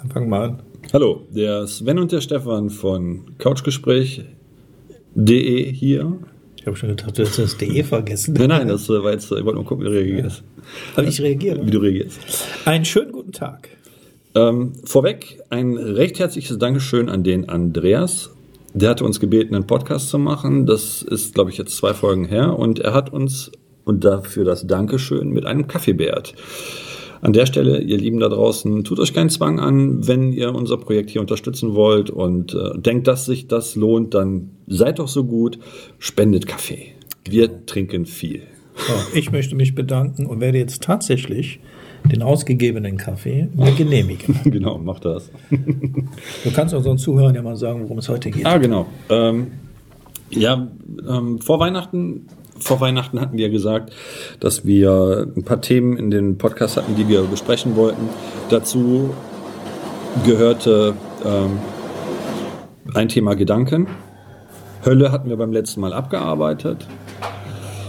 Dann fangen wir an. Hallo, der Sven und der Stefan von Couchgespräch.de hier. Ich habe schon gedacht, du hast das DE vergessen. Nein, nein, das war jetzt, ich wollte nur gucken, wie du reagierst. Aber ich reagiere. Wie du reagierst. Einen schönen guten Tag. Ähm, vorweg ein recht herzliches Dankeschön an den Andreas. Der hatte uns gebeten, einen Podcast zu machen. Das ist, glaube ich, jetzt zwei Folgen her. Und er hat uns, und dafür das Dankeschön, mit einem Kaffee beehrt. An der Stelle, ihr Lieben da draußen, tut euch keinen Zwang an, wenn ihr unser Projekt hier unterstützen wollt und äh, denkt, dass sich das lohnt, dann seid doch so gut, spendet Kaffee. Wir trinken viel. So, ich möchte mich bedanken und werde jetzt tatsächlich den ausgegebenen Kaffee mir genehmigen. genau, mach das. Du kannst unseren Zuhörern ja mal sagen, worum es heute geht. Ah, genau. Ähm, ja, ähm, vor Weihnachten vor Weihnachten hatten wir gesagt, dass wir ein paar Themen in den Podcast hatten, die wir besprechen wollten. Dazu gehörte ähm, ein Thema Gedanken. Hölle hatten wir beim letzten Mal abgearbeitet.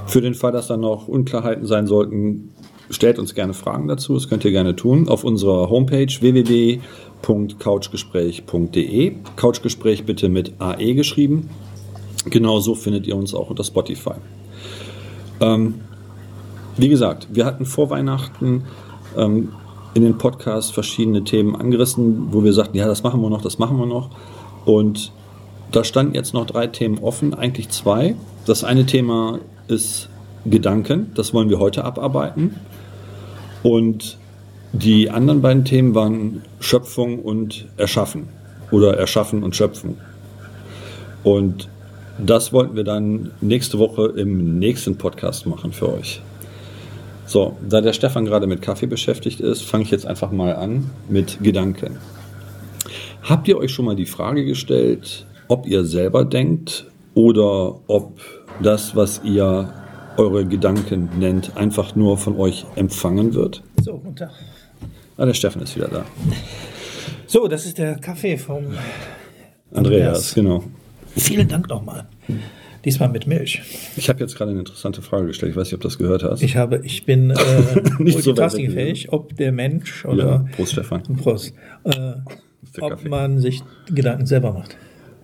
Für den Fall, dass da noch Unklarheiten sein sollten, stellt uns gerne Fragen dazu. Das könnt ihr gerne tun auf unserer Homepage www.couchgespräch.de. Couchgespräch bitte mit AE geschrieben. Genauso findet ihr uns auch unter Spotify. Ähm, wie gesagt, wir hatten vor Weihnachten ähm, in den Podcast verschiedene Themen angerissen, wo wir sagten, ja, das machen wir noch, das machen wir noch. Und da standen jetzt noch drei Themen offen, eigentlich zwei. Das eine Thema ist Gedanken, das wollen wir heute abarbeiten. Und die anderen beiden Themen waren Schöpfung und Erschaffen oder Erschaffen und Schöpfen. Und das wollten wir dann nächste Woche im nächsten Podcast machen für euch. So, da der Stefan gerade mit Kaffee beschäftigt ist, fange ich jetzt einfach mal an mit Gedanken. Habt ihr euch schon mal die Frage gestellt, ob ihr selber denkt oder ob das, was ihr eure Gedanken nennt, einfach nur von euch empfangen wird? So, guten Tag. Ah, der Stefan ist wieder da. So, das ist der Kaffee vom Andreas, Andreas. genau. Vielen Dank nochmal. Diesmal mit Milch. Ich habe jetzt gerade eine interessante Frage gestellt. Ich weiß nicht, ob du das gehört hast. Ich habe, ich bin äh, nicht so fähig, ob der Mensch oder ja, Prost, Stefan. Prost, äh, ob man sich Gedanken selber macht.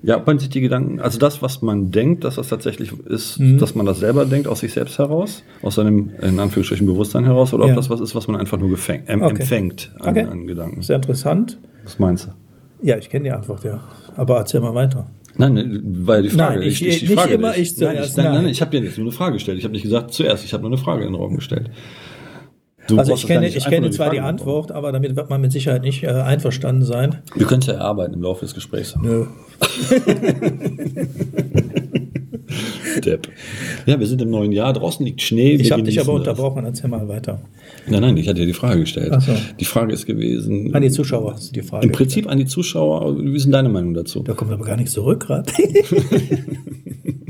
Ja, ob man sich die Gedanken, also das, was man denkt, dass das tatsächlich ist, mhm. dass man das selber denkt, aus sich selbst heraus, aus seinem, in Anführungsstrichen, Bewusstsein heraus, oder ja. ob das was ist, was man einfach nur gefäng, ähm, okay. empfängt an, okay. an Gedanken. Sehr interessant. Was meinst du? Ja, ich kenne die Antwort, ja. Aber erzähl mal weiter. Nein, weil die Frage. Nein, ich, ich, ich, nicht immer ich zuerst. Nein, ich, nein, nein, nein, ich habe dir jetzt nur eine Frage gestellt. Ich habe nicht gesagt zuerst, ich habe nur eine Frage in den Raum gestellt. Du also ich kenne, ich kenne zwar die, die Antwort, aber damit wird man mit Sicherheit nicht äh, einverstanden sein. Wir können es ja erarbeiten im Laufe des Gesprächs. Nö. Depp. Ja, wir sind im neuen Jahr, draußen liegt Schnee. Ich habe dich aber unterbrochen, erzähl mal weiter. Nein, nein, ich hatte dir die Frage gestellt. So. Die Frage ist gewesen. An die Zuschauer hast du die Frage. Im Prinzip gestellt. an die Zuschauer. Wie ist denn deine Meinung dazu? Da kommt aber gar nichts zurück gerade.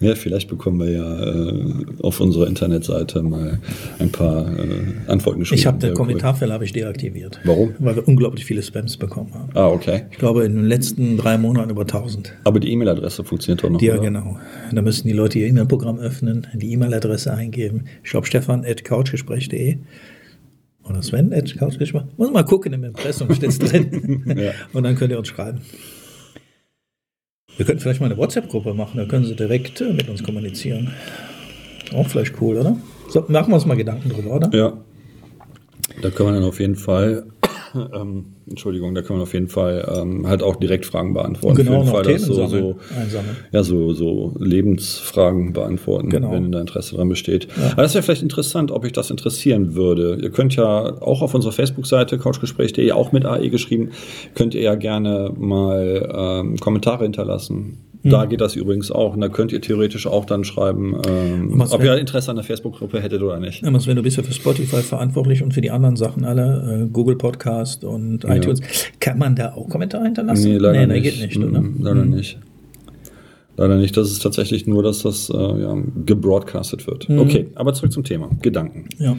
Ja, vielleicht bekommen wir ja äh, auf unserer Internetseite mal ein paar äh, Antworten geschrieben. Ich habe den Kommentarfälle habe ich deaktiviert. Warum? Weil wir unglaublich viele Spams bekommen haben. Ah, okay. Ich glaube in den letzten drei Monaten über 1000. Aber die E-Mail-Adresse funktioniert doch noch. Ja, oder? genau. Da müssen die Leute ihr E-Mail-Programm öffnen, die E-Mail-Adresse eingeben. Ich glaube Stefan at couchgespräch.de oder Sven at couchgespräch. Muss mal gucken im Impressum steht es drin. ja. Und dann könnt ihr uns schreiben. Wir könnten vielleicht mal eine WhatsApp-Gruppe machen, da können Sie direkt äh, mit uns kommunizieren. Auch vielleicht cool, oder? So, machen wir uns mal Gedanken drüber, oder? Ja. Da können wir dann auf jeden Fall ähm, Entschuldigung, da können wir auf jeden Fall ähm, halt auch direkt Fragen beantworten. Genau, Für den Fall, so, so, ja, so, so Lebensfragen beantworten, genau. wenn da Interesse dran besteht. Ja. Aber das wäre vielleicht interessant, ob euch das interessieren würde. Ihr könnt ja auch auf unserer Facebook-Seite couchgespräch.de, auch mit AE geschrieben, könnt ihr ja gerne mal ähm, Kommentare hinterlassen. Da mhm. geht das übrigens auch. Und da könnt ihr theoretisch auch dann schreiben, ähm, ob ihr Interesse an der Facebook-Gruppe hättet oder nicht. Ja, Sven, du bist ja für Spotify verantwortlich und für die anderen Sachen alle, äh, Google Podcast und ja. iTunes. Kann man da auch Kommentare hinterlassen? Nee, leider nee, nicht. geht nicht, oder? Leider mhm. nicht. Leider nicht. Das ist tatsächlich nur, dass das äh, ja, gebroadcastet wird. Mhm. Okay, aber zurück zum Thema. Gedanken. Ja.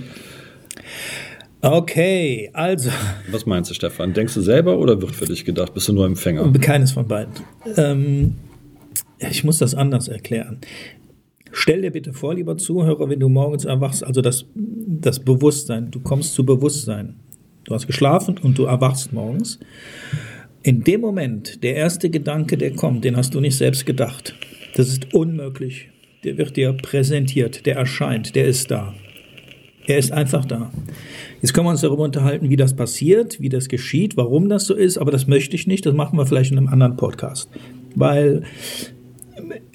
Okay, also. Was meinst du, Stefan? Denkst du selber oder wird für dich gedacht? Bist du nur Empfänger? Keines von beiden. Ähm, ich muss das anders erklären. Stell dir bitte vor, lieber Zuhörer, wenn du morgens erwachst, also das, das Bewusstsein, du kommst zu Bewusstsein. Du hast geschlafen und du erwachst morgens. In dem Moment, der erste Gedanke, der kommt, den hast du nicht selbst gedacht. Das ist unmöglich. Der wird dir präsentiert, der erscheint, der ist da. Er ist einfach da. Jetzt können wir uns darüber unterhalten, wie das passiert, wie das geschieht, warum das so ist, aber das möchte ich nicht. Das machen wir vielleicht in einem anderen Podcast. Weil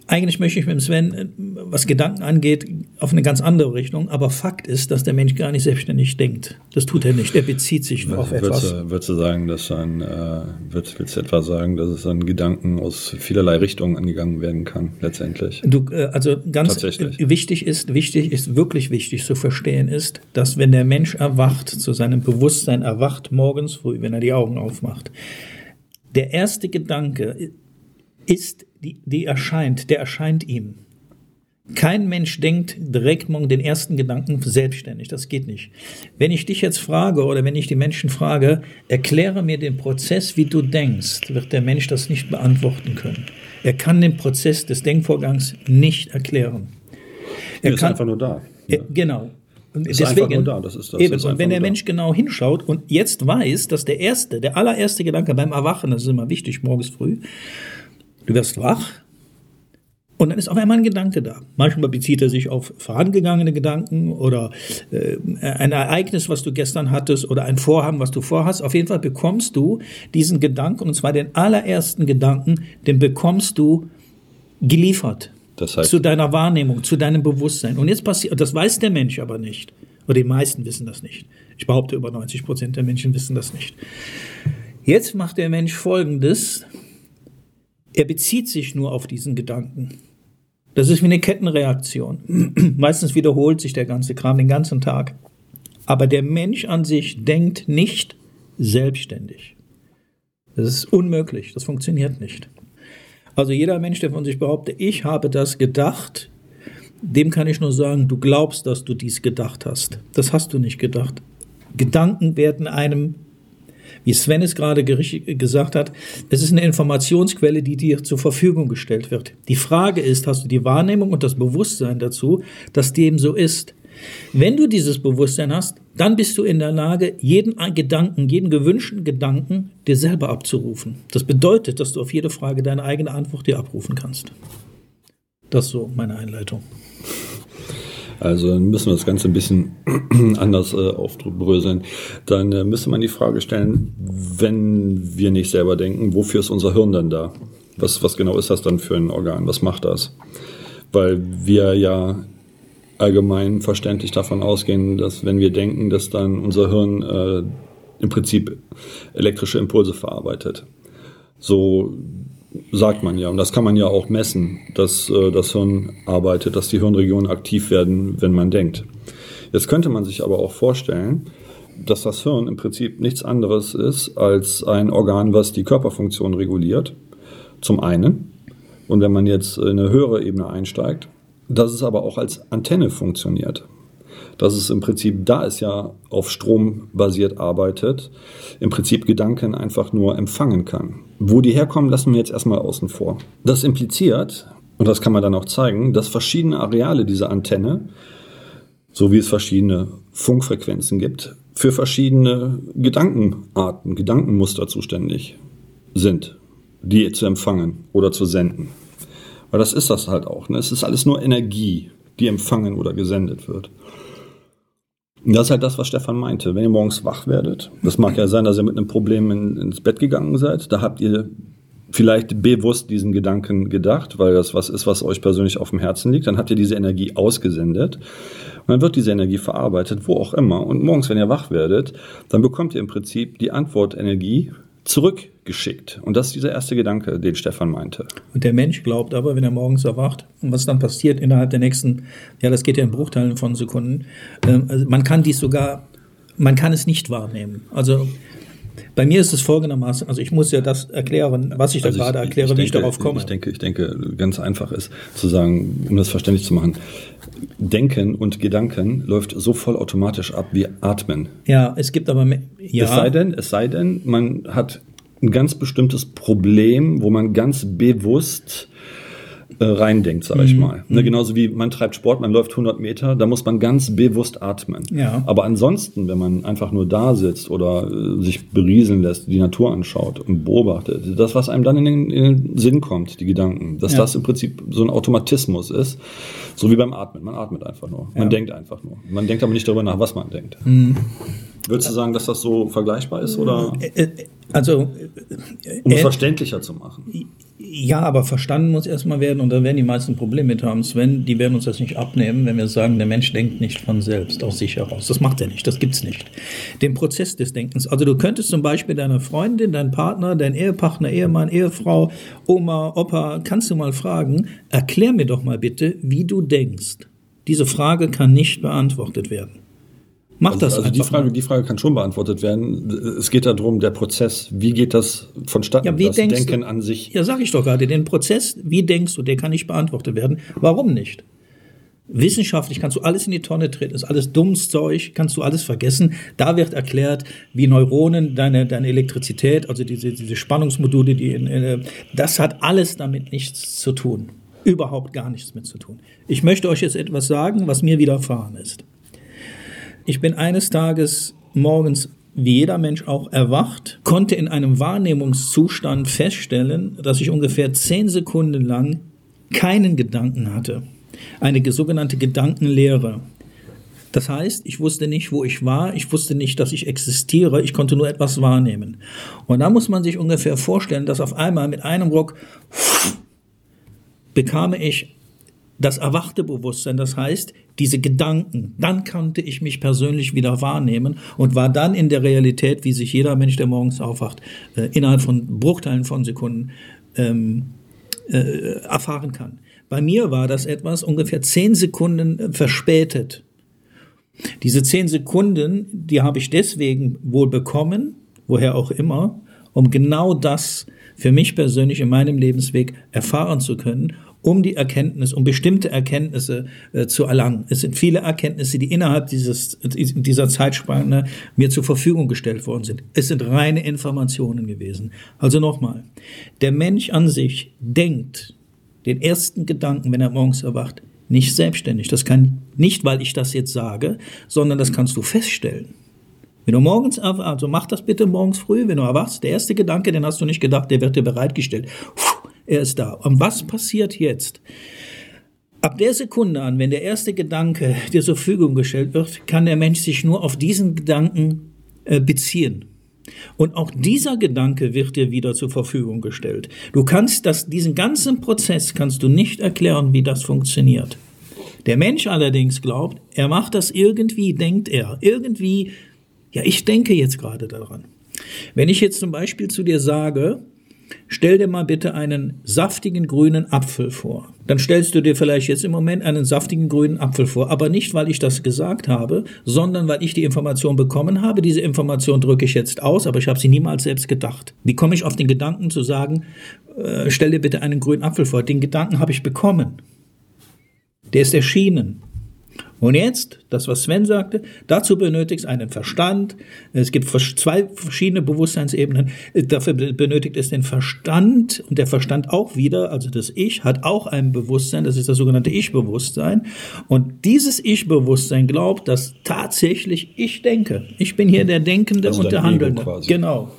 eigentlich möchte ich mit dem Sven, äh, was Gedanken angeht, auf eine ganz andere Richtung. Aber Fakt ist, dass der Mensch gar nicht selbstständig denkt. Das tut er nicht. Er bezieht sich nur auf etwas. Du, würdest du sagen, dass ein, äh, würdest, willst du etwa sagen, dass es an Gedanken aus vielerlei Richtungen angegangen werden kann, letztendlich? Du, äh, also ganz wichtig ist, wichtig ist, wirklich wichtig zu verstehen ist, dass wenn der Mensch erwacht, zu seinem Bewusstsein erwacht morgens früh, wenn er die Augen aufmacht, der erste Gedanke ist, die, die erscheint, der erscheint ihm. Kein Mensch denkt direkt morgen den ersten Gedanken selbstständig. Das geht nicht. Wenn ich dich jetzt frage oder wenn ich die Menschen frage, erkläre mir den Prozess, wie du denkst, wird der Mensch das nicht beantworten können. Er kann den Prozess des Denkvorgangs nicht erklären. Er, er ist kann, einfach nur da. Er, genau. Und ist deswegen, einfach nur da, das ist das. Eben. Ist und wenn der Mensch genau hinschaut und jetzt weiß, dass der erste, der allererste Gedanke beim Erwachen, das ist immer wichtig, morgens früh, Du wirst wach und dann ist auf einmal ein Gedanke da. Manchmal bezieht er sich auf vorangegangene Gedanken oder äh, ein Ereignis, was du gestern hattest oder ein Vorhaben, was du vorhast. Auf jeden Fall bekommst du diesen Gedanken, und zwar den allerersten Gedanken, den bekommst du geliefert. Das heißt, zu deiner Wahrnehmung, zu deinem Bewusstsein. Und jetzt passiert, das weiß der Mensch aber nicht. Oder die meisten wissen das nicht. Ich behaupte, über 90 Prozent der Menschen wissen das nicht. Jetzt macht der Mensch Folgendes. Er bezieht sich nur auf diesen Gedanken. Das ist wie eine Kettenreaktion. Meistens wiederholt sich der ganze Kram den ganzen Tag. Aber der Mensch an sich denkt nicht selbstständig. Das ist unmöglich. Das funktioniert nicht. Also jeder Mensch, der von sich behauptet, ich habe das gedacht, dem kann ich nur sagen, du glaubst, dass du dies gedacht hast. Das hast du nicht gedacht. Gedanken werden einem wie Sven es gerade gesagt hat, es ist eine Informationsquelle, die dir zur Verfügung gestellt wird. Die Frage ist, hast du die Wahrnehmung und das Bewusstsein dazu, dass dem so ist? Wenn du dieses Bewusstsein hast, dann bist du in der Lage, jeden Gedanken, jeden gewünschten Gedanken dir selber abzurufen. Das bedeutet, dass du auf jede Frage deine eigene Antwort dir abrufen kannst. Das ist so meine Einleitung. Also dann müssen wir das Ganze ein bisschen anders äh, aufbröseln. Dann äh, müsste man die Frage stellen, wenn wir nicht selber denken, wofür ist unser Hirn denn da? Was, was genau ist das dann für ein Organ? Was macht das? Weil wir ja allgemein verständlich davon ausgehen, dass wenn wir denken, dass dann unser Hirn äh, im Prinzip elektrische Impulse verarbeitet. So sagt man ja. Und das kann man ja auch messen, dass äh, das Hirn arbeitet, dass die Hirnregionen aktiv werden, wenn man denkt. Jetzt könnte man sich aber auch vorstellen, dass das Hirn im Prinzip nichts anderes ist als ein Organ, was die Körperfunktion reguliert. Zum einen. Und wenn man jetzt in eine höhere Ebene einsteigt, dass es aber auch als Antenne funktioniert dass es im Prinzip, da es ja auf Strom basiert arbeitet, im Prinzip Gedanken einfach nur empfangen kann. Wo die herkommen, lassen wir jetzt erstmal außen vor. Das impliziert, und das kann man dann auch zeigen, dass verschiedene Areale dieser Antenne, so wie es verschiedene Funkfrequenzen gibt, für verschiedene Gedankenarten, Gedankenmuster zuständig sind, die zu empfangen oder zu senden. Weil das ist das halt auch. Ne? Es ist alles nur Energie, die empfangen oder gesendet wird. Das ist halt das, was Stefan meinte. Wenn ihr morgens wach werdet, das mag ja sein, dass ihr mit einem Problem in, ins Bett gegangen seid, da habt ihr vielleicht bewusst diesen Gedanken gedacht, weil das was ist, was euch persönlich auf dem Herzen liegt, dann habt ihr diese Energie ausgesendet und dann wird diese Energie verarbeitet, wo auch immer. Und morgens, wenn ihr wach werdet, dann bekommt ihr im Prinzip die Antwortenergie zurückgeschickt. Und das ist dieser erste Gedanke, den Stefan meinte. Und der Mensch glaubt aber, wenn er morgens erwacht, und was dann passiert innerhalb der nächsten, ja, das geht ja in Bruchteilen von Sekunden, äh, also man kann dies sogar, man kann es nicht wahrnehmen. Also bei mir ist es folgendermaßen, also ich muss ja das erklären, was ich da also gerade ich, erkläre, ich wie denke, ich darauf komme. Ich denke, ich denke, ganz einfach ist zu sagen, um das verständlich zu machen, Denken und Gedanken läuft so vollautomatisch ab wie Atmen. Ja, es gibt aber ja. Es sei denn, es sei denn, man hat ein ganz bestimmtes Problem, wo man ganz bewusst äh, reindenkt, sage ich mal. Ne, genauso wie man treibt Sport, man läuft 100 Meter, da muss man ganz bewusst atmen. Ja. Aber ansonsten, wenn man einfach nur da sitzt oder äh, sich berieseln lässt, die Natur anschaut und beobachtet, das, was einem dann in den, in den Sinn kommt, die Gedanken, dass Ja. das im Prinzip so ein Automatismus ist, so wie beim Atmen. Man atmet einfach nur. Man Ja. denkt einfach nur. Man denkt aber nicht darüber nach, was man denkt. Würdest du sagen, dass das so vergleichbar ist oder Äh, äh, Also, um es äh, verständlicher zu machen? ja, aber verstanden muss erstmal werden und da werden die meisten Probleme mit haben. Sven, die werden uns das nicht abnehmen, wenn wir sagen, der Mensch denkt nicht von selbst aus sich heraus. Das macht er nicht, das gibt's nicht. Den Prozess des Denkens. Also du könntest zum Beispiel deiner Freundin, deinen Partner, deinen Ehepartner, Ehemann, Ehefrau, Oma, Opa, kannst du mal fragen, erklär mir doch mal bitte, wie du denkst. Diese Frage kann nicht beantwortet werden. Mach das also die Frage, mal. die Frage kann schon beantwortet werden. Es geht darum, der Prozess, wie geht das vonstatten? Ja, wie das Denken du, an sich. Ja, sag ich doch gerade. Den Prozess, wie denkst du, der kann nicht beantwortet werden. Warum nicht? Wissenschaftlich kannst du alles in die Tonne treten, ist alles dummes Zeug, kannst du alles vergessen. Da wird erklärt, wie Neuronen, deine, deine Elektrizität, also diese, diese Spannungsmodule, die in, äh, das hat alles damit nichts zu tun. Überhaupt gar nichts mit zu tun. Ich möchte euch jetzt etwas sagen, was mir widerfahren ist. Ich bin eines Tages morgens, wie jeder Mensch auch, erwacht, konnte in einem Wahrnehmungszustand feststellen, dass ich ungefähr zehn Sekunden lang keinen Gedanken hatte. Eine ge- sogenannte Gedankenlehre. Das heißt, ich wusste nicht, wo ich war, ich wusste nicht, dass ich existiere, ich konnte nur etwas wahrnehmen. Und da muss man sich ungefähr vorstellen, dass auf einmal mit einem Ruck bekam ich das erwachte Bewusstsein, das heißt, diese Gedanken, dann konnte ich mich persönlich wieder wahrnehmen und war dann in der Realität, wie sich jeder Mensch, der morgens aufwacht, äh, innerhalb von Bruchteilen von Sekunden ähm, äh, erfahren kann. Bei mir war das etwas ungefähr zehn Sekunden äh, verspätet. Diese zehn Sekunden, die habe ich deswegen wohl bekommen, woher auch immer, um genau das für mich persönlich in meinem Lebensweg erfahren zu können, um die Erkenntnis, um bestimmte Erkenntnisse äh, zu erlangen. Es sind viele Erkenntnisse, die innerhalb dieses, dieser Zeitspanne mir zur Verfügung gestellt worden sind. Es sind reine Informationen gewesen. Also nochmal, der Mensch an sich denkt den ersten Gedanken, wenn er morgens erwacht, nicht selbstständig. Das kann nicht, weil ich das jetzt sage, sondern das kannst du feststellen. Wenn du morgens, also mach das bitte morgens früh, wenn du erwachst, der erste Gedanke, den hast du nicht gedacht, der wird dir bereitgestellt. Puh, er ist da. Und was passiert jetzt? Ab der Sekunde an, wenn der erste Gedanke dir zur Verfügung gestellt wird, kann der Mensch sich nur auf diesen Gedanken äh, beziehen. Und auch dieser Gedanke wird dir wieder zur Verfügung gestellt. Du kannst das, diesen ganzen Prozess kannst du nicht erklären, wie das funktioniert. Der Mensch allerdings glaubt, er macht das irgendwie, denkt er. Irgendwie, ja, ich denke jetzt gerade daran. Wenn ich jetzt zum Beispiel zu dir sage, stell dir mal bitte einen saftigen grünen Apfel vor. Dann stellst du dir vielleicht jetzt im Moment einen saftigen grünen Apfel vor, aber nicht, weil ich das gesagt habe, sondern weil ich die Information bekommen habe. Diese Information drücke ich jetzt aus, aber ich habe sie niemals selbst gedacht. Wie komme ich auf den Gedanken zu sagen, äh, stell dir bitte einen grünen Apfel vor? Den Gedanken habe ich bekommen. Der ist erschienen. Und jetzt, das, was Sven sagte, dazu benötigt es einen Verstand. Es gibt zwei verschiedene Bewusstseinsebenen. Dafür be- benötigt es den Verstand und der Verstand auch wieder, also das Ich, hat auch ein Bewusstsein, das ist das sogenannte Ich-Bewusstsein. Und dieses Ich-Bewusstsein glaubt, dass tatsächlich ich denke. Ich bin hier der Denkende Also und der Handelnde. quasi. Genau,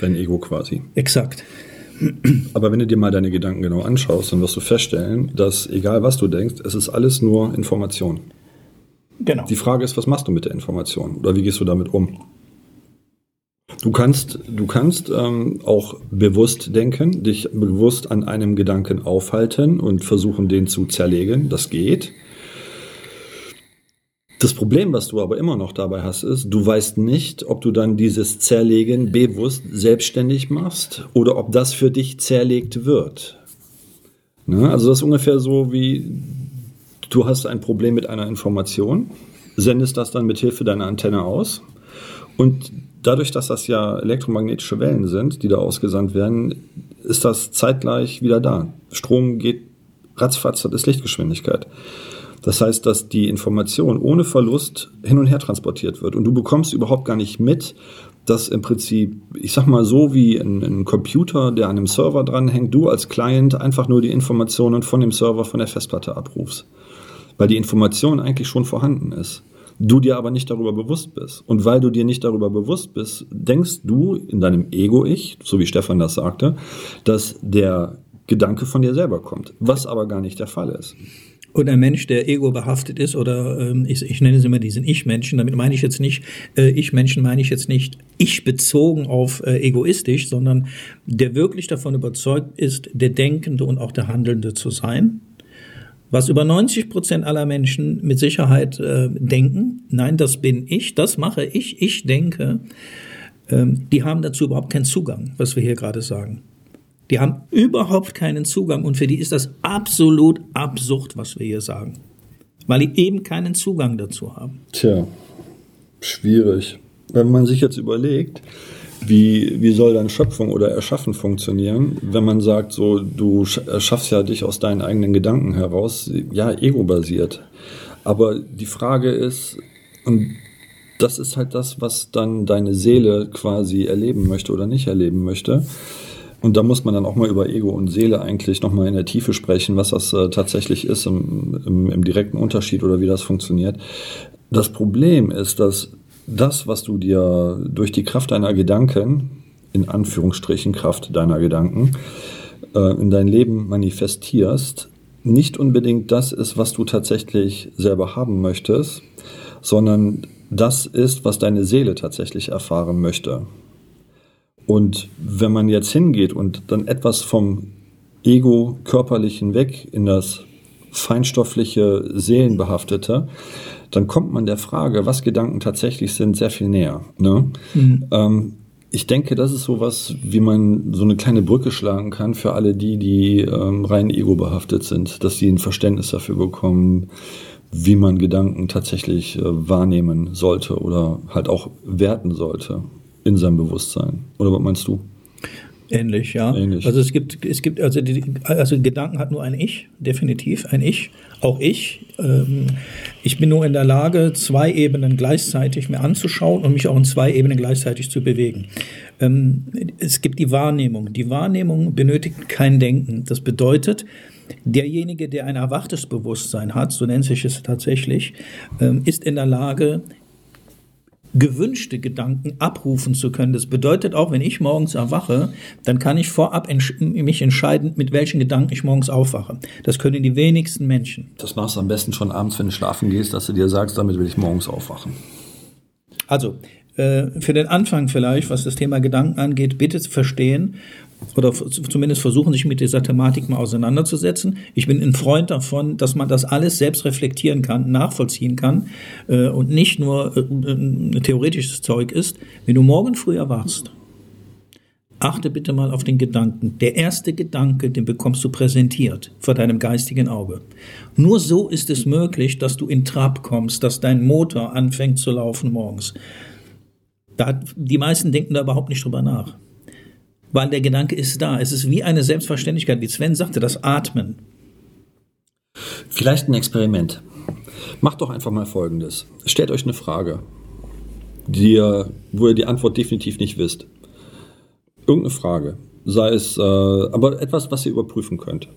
Dein Ego quasi. exakt. Aber wenn du dir mal deine Gedanken genau anschaust, dann wirst du feststellen, dass egal was du denkst, es ist alles nur Information. Genau. Die Frage ist, was machst du mit der Information oder wie gehst du damit um? Du kannst, du kannst ähm, auch bewusst denken, dich bewusst an einem Gedanken aufhalten und versuchen, den zu zerlegen. Das geht. Das Problem, was du aber immer noch dabei hast, ist, du weißt nicht, ob du dann dieses Zerlegen bewusst selbstständig machst oder ob das für dich zerlegt wird. Ne? Also das ist ungefähr so wie, du hast ein Problem mit einer Information, sendest das dann mit Hilfe deiner Antenne aus und dadurch, dass das ja elektromagnetische Wellen sind, die da ausgesandt werden, ist das zeitgleich wieder da. Strom geht ratzfatz, das ist Lichtgeschwindigkeit. Das heißt, dass die Information ohne Verlust hin und her transportiert wird und du bekommst überhaupt gar nicht mit, dass im Prinzip, ich sag mal so wie ein, ein, Computer, der an einem Server dranhängt, du als Client einfach nur die Informationen von dem Server von der Festplatte abrufst. Weil die Information eigentlich schon vorhanden ist. Du dir aber nicht darüber bewusst bist. Und weil du dir nicht darüber bewusst bist, denkst du in deinem Ego-Ich, so wie Stefan das sagte, dass der Gedanke von dir selber kommt. Was aber gar nicht der Fall ist. Und ein Mensch, der ego behaftet ist, oder ähm, ich, ich nenne es immer diesen Ich-Menschen, damit meine ich jetzt nicht, äh, Ich-Menschen meine ich jetzt nicht ich bezogen auf äh, egoistisch, sondern der wirklich davon überzeugt ist, der Denkende und auch der Handelnde zu sein. Was über 90 Prozent aller Menschen mit Sicherheit äh, denken, nein, das bin ich, das mache ich, ich denke, ähm, die haben dazu überhaupt keinen Zugang, was wir hier gerade sagen. Die haben überhaupt keinen Zugang und für die ist das absolut absurd, was wir hier sagen. Weil die eben keinen Zugang dazu haben. Tja, schwierig. Wenn man sich jetzt überlegt, wie, wie soll dann Schöpfung oder Erschaffen funktionieren, wenn man sagt, so, du erschaffst ja dich aus deinen eigenen Gedanken heraus, ja, ego-basiert. Aber die Frage ist, und das ist halt das, was dann deine Seele quasi erleben möchte oder nicht erleben möchte. Und da muss man dann auch mal über Ego und Seele eigentlich nochmal in der Tiefe sprechen, was das äh, tatsächlich ist im, im, im direkten Unterschied oder wie das funktioniert. Das Problem ist, dass das, was du dir durch die Kraft deiner Gedanken, in Anführungsstrichen Kraft deiner Gedanken, äh, in dein Leben manifestierst, nicht unbedingt das ist, was du tatsächlich selber haben möchtest, sondern das ist, was deine Seele tatsächlich erfahren möchte. Und wenn man jetzt hingeht und dann etwas vom Ego-Körperlichen weg in das feinstoffliche, seelenbehaftete, dann kommt man der Frage, was Gedanken tatsächlich sind, sehr viel näher. Ne? Mhm. Ähm, ich denke, das ist sowas, wie man so eine kleine Brücke schlagen kann für alle die, die ähm, rein ego-behaftet sind, dass sie ein Verständnis dafür bekommen, wie man Gedanken tatsächlich äh, wahrnehmen sollte oder halt auch werten sollte in seinem Bewusstsein. Oder was meinst du? Ähnlich, ja. Ähnlich. Also es gibt, es gibt, also, die, also Gedanken hat nur ein Ich, definitiv ein Ich, auch ich. Ähm, ich bin nur in der Lage, zwei Ebenen gleichzeitig mir anzuschauen und mich auch in zwei Ebenen gleichzeitig zu bewegen. Ähm, es gibt die Wahrnehmung. Die Wahrnehmung benötigt kein Denken. Das bedeutet, derjenige, der ein erwachtes Bewusstsein hat, so nennt sich es tatsächlich, ähm, ist in der Lage, gewünschte Gedanken abrufen zu können. Das bedeutet auch, wenn ich morgens erwache, dann kann ich vorab entsch mich entscheiden, mit welchen Gedanken ich morgens aufwache. Das können die wenigsten Menschen. Das machst du am besten schon abends, wenn du schlafen gehst, dass du dir sagst, damit will ich morgens aufwachen. Also, äh, für den Anfang vielleicht, was das Thema Gedanken angeht, bitte verstehen, oder zumindest versuchen, sich mit dieser Thematik mal auseinanderzusetzen. Ich bin ein Freund davon, dass man das alles selbst reflektieren kann, nachvollziehen kann äh, und nicht nur äh, theoretisches Zeug ist. Wenn du morgen früh erwachst, achte bitte mal auf den Gedanken. Der erste Gedanke, den bekommst du präsentiert vor deinem geistigen Auge. Nur so ist es möglich, dass du in Trab kommst, dass dein Motor anfängt zu laufen morgens. Da, die meisten denken da überhaupt nicht drüber nach weil der Gedanke ist da. Es ist wie eine Selbstverständlichkeit, wie Sven sagte, das Atmen. Vielleicht ein Experiment. Macht doch einfach mal Folgendes. Stellt euch eine Frage, die wo ihr die Antwort definitiv nicht wisst. Irgendeine Frage. Sei es, äh, aber etwas, was ihr überprüfen könnt.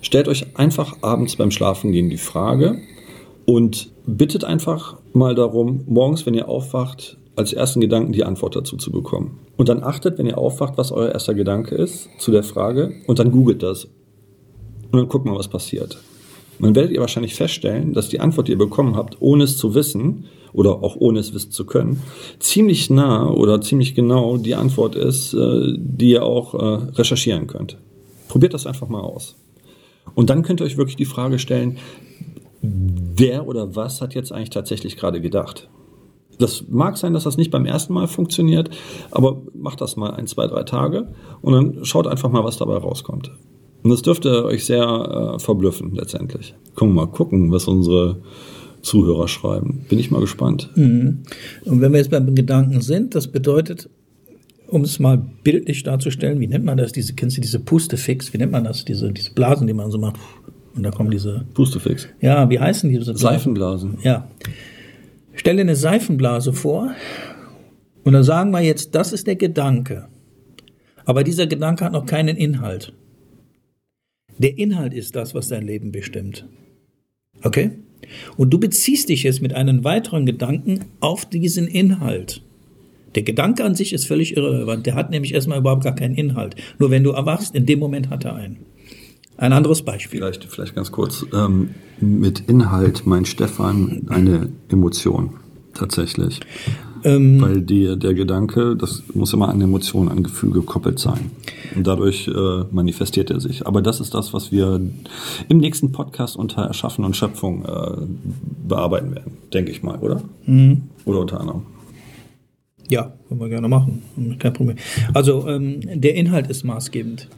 Stellt euch einfach abends beim Schlafengehen die Frage und bittet einfach mal darum, morgens, wenn ihr aufwacht, als ersten Gedanken die Antwort dazu zu bekommen. Und dann achtet, wenn ihr aufwacht, was euer erster Gedanke ist zu der Frage und dann googelt das. Und dann guckt mal, was passiert. Und dann werdet ihr wahrscheinlich feststellen, dass die Antwort, die ihr bekommen habt, ohne es zu wissen oder auch ohne es wissen zu können, ziemlich nah oder ziemlich genau die Antwort ist, äh, die ihr auch äh, recherchieren könnt. Probiert das einfach mal aus. Und dann könnt ihr euch wirklich die Frage stellen, wer oder was hat jetzt eigentlich tatsächlich gerade gedacht? Das mag sein, dass das nicht beim ersten Mal funktioniert, aber macht das mal ein, zwei, drei Tage und dann schaut einfach mal, was dabei rauskommt. Und das dürfte euch sehr äh, verblüffen letztendlich. Können wir mal gucken, was unsere Zuhörer schreiben. Bin ich mal gespannt. Mhm. Und wenn wir jetzt beim Gedanken sind, das bedeutet, um es mal bildlich darzustellen, wie nennt man das? Diese, kennst du diese Pustefix? Wie nennt man das? Diese, diese Blasen, die man so macht. Und da kommen diese. Pustefix. Ja, wie heißen diese Blasen? Seifenblasen. Ja. Stell dir eine Seifenblase vor Und dann sagen wir jetzt, das ist der Gedanke. Aber dieser Gedanke hat noch keinen Inhalt. Der Inhalt ist das, was dein Leben bestimmt. Okay? Und du beziehst dich jetzt mit einem weiteren Gedanken auf diesen Inhalt. Der Gedanke an sich ist völlig irrelevant. Der hat nämlich erstmal überhaupt gar keinen Inhalt. Nur wenn du erwachst, in dem Moment hat er einen. Ein anderes Beispiel. Vielleicht, vielleicht ganz kurz. Ähm, mit Inhalt meint Stefan eine Emotion tatsächlich. Ähm, Weil die, der Gedanke, das muss immer an Emotionen, an Gefühl gekoppelt sein. Und dadurch äh, manifestiert er sich. Aber das ist das, was wir im nächsten Podcast unter Erschaffen und Schöpfung äh, bearbeiten werden, denke ich mal, oder? Mhm. Oder unter anderem. Ja, können wir gerne machen. Kein Problem. Also ähm, der Inhalt ist maßgebend.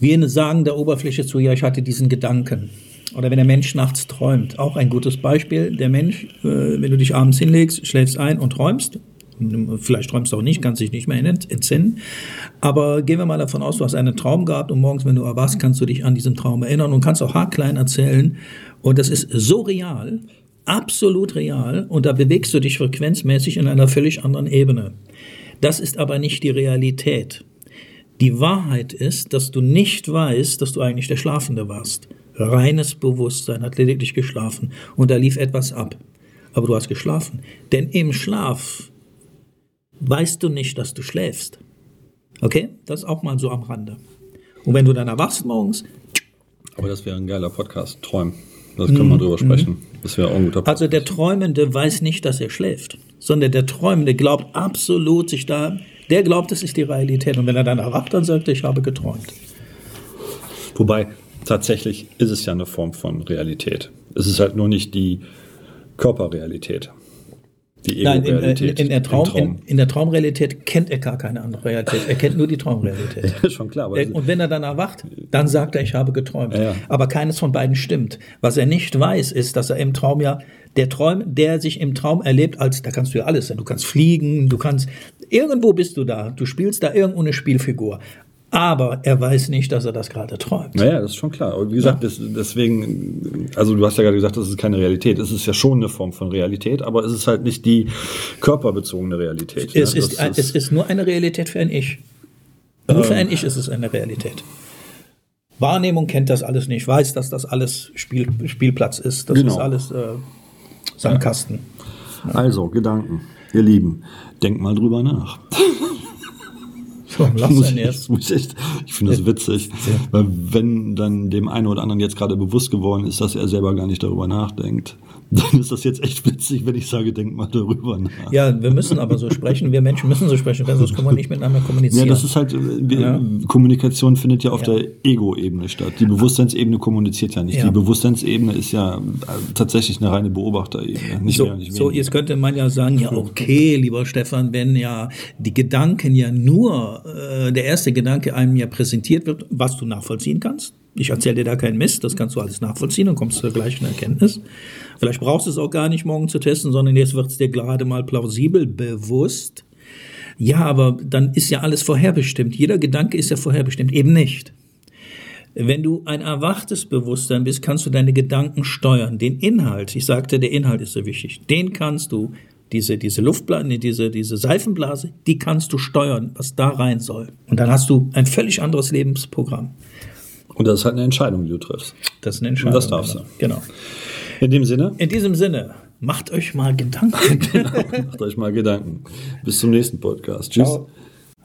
Wir sagen der Oberfläche zu, ja, ich hatte diesen Gedanken. Oder wenn der Mensch nachts träumt, auch ein gutes Beispiel. Der Mensch, äh, wenn du dich abends hinlegst, schläfst ein und träumst, vielleicht träumst du auch nicht, kannst dich nicht mehr entsinnen, aber gehen wir mal davon aus, du hast einen Traum gehabt und morgens, wenn du erwachst, kannst du dich an diesen Traum erinnern und kannst auch haarklein erzählen und das ist so real, absolut real und da bewegst du dich frequenzmäßig in einer völlig anderen Ebene. Das ist aber nicht die Realität. Die Wahrheit ist, dass du nicht weißt, dass du eigentlich der Schlafende warst. Reines Bewusstsein hat lediglich geschlafen und da lief etwas ab. Aber du hast geschlafen. Denn im Schlaf weißt du nicht, dass du schläfst. Okay? Das auch mal so am Rande. Und wenn du dann erwachst morgens. Aber das wäre ein geiler Podcast. Träumen. Das können wir drüber sprechen. Mhm. Das wäre auch ein guter Podcast. Also der Träumende weiß nicht, dass er schläft, sondern der Träumende glaubt absolut sich da, der glaubt, es ist die Realität. Und wenn er dann erwacht, dann sagt er, ich habe geträumt. Wobei, tatsächlich ist es ja eine Form von Realität. Es ist halt nur nicht die Körperrealität. Die Nein, in, äh, in, in, der Traum, Traum. In, der Traumrealität kennt er gar keine andere Realität. Er kennt nur die Traumrealität. ja, schon klar. und wenn er dann erwacht, dann sagt er, ich habe geträumt. Ja, ja. Aber keines von beiden stimmt. Was er nicht weiß, ist, dass er im Traum ja, der Traum, der sich im Traum erlebt, als, da kannst du ja alles sein. Du kannst fliegen, du kannst, irgendwo bist du da. Du spielst da irgendwo eine Spielfigur aber er weiß nicht, dass er das gerade träumt. Naja, das ist schon klar. Und wie gesagt, ja. deswegen, also du hast ja gerade gesagt, das ist keine Realität. Es ist ja schon eine Form von Realität, aber es ist halt nicht die körperbezogene Realität. Es, ne? ist, ist, es ist nur eine Realität für ein Ich. Nur ähm, für ein Ich ist es eine Realität. Wahrnehmung kennt das alles nicht, weiß, dass das alles Spiel, Spielplatz ist. Das genau. ist alles äh, Sandkasten. Ja. Also, Gedanken. Ihr Lieben, denkt mal drüber nach. Warum lachst du denn jetzt? Ich, ich, ich finde das witzig, weil wenn dann dem einen oder anderen jetzt gerade bewusst geworden ist, dass er selber gar nicht darüber nachdenkt, dann ist das jetzt echt witzig, wenn ich sage, denk mal darüber nach. Ja, wir müssen aber so sprechen, wir Menschen müssen so sprechen, sonst können wir nicht miteinander kommunizieren. Ja, das ist halt, wir, ja. Kommunikation findet ja auf ja. der Ego-Ebene statt. Die Bewusstseinsebene kommuniziert ja nicht. Ja. Die Bewusstseinsebene ist ja äh, tatsächlich eine reine Beobachterebene. Nicht so, mehr, nicht so, jetzt könnte man ja sagen, ja, okay, lieber Stefan, wenn ja die Gedanken ja nur, äh, der erste Gedanke einem ja präsentiert wird, was du nachvollziehen kannst. Ich erzähle dir da keinen Mist, das kannst du alles nachvollziehen und kommst zur gleichen Erkenntnis. Vielleicht brauchst du es auch gar nicht morgen zu testen, sondern jetzt wird es dir gerade mal plausibel bewusst. Ja, aber dann ist ja alles vorherbestimmt. Jeder Gedanke ist ja vorherbestimmt. Eben nicht. Wenn du ein erwachtes Bewusstsein bist, kannst du deine Gedanken steuern. Den Inhalt, ich sagte, der Inhalt ist so wichtig, den kannst du, diese, diese Luftblase, diese, diese Seifenblase, die kannst du steuern, was da rein soll. Und dann hast du ein völlig anderes Lebensprogramm. Und das ist halt eine Entscheidung, die du triffst. Das ist eine Entscheidung. Und das darfst du. Genau. In dem Sinne? In diesem Sinne, macht euch mal Gedanken. genau, macht euch mal Gedanken. Bis zum nächsten Podcast. Tschüss. Ciao.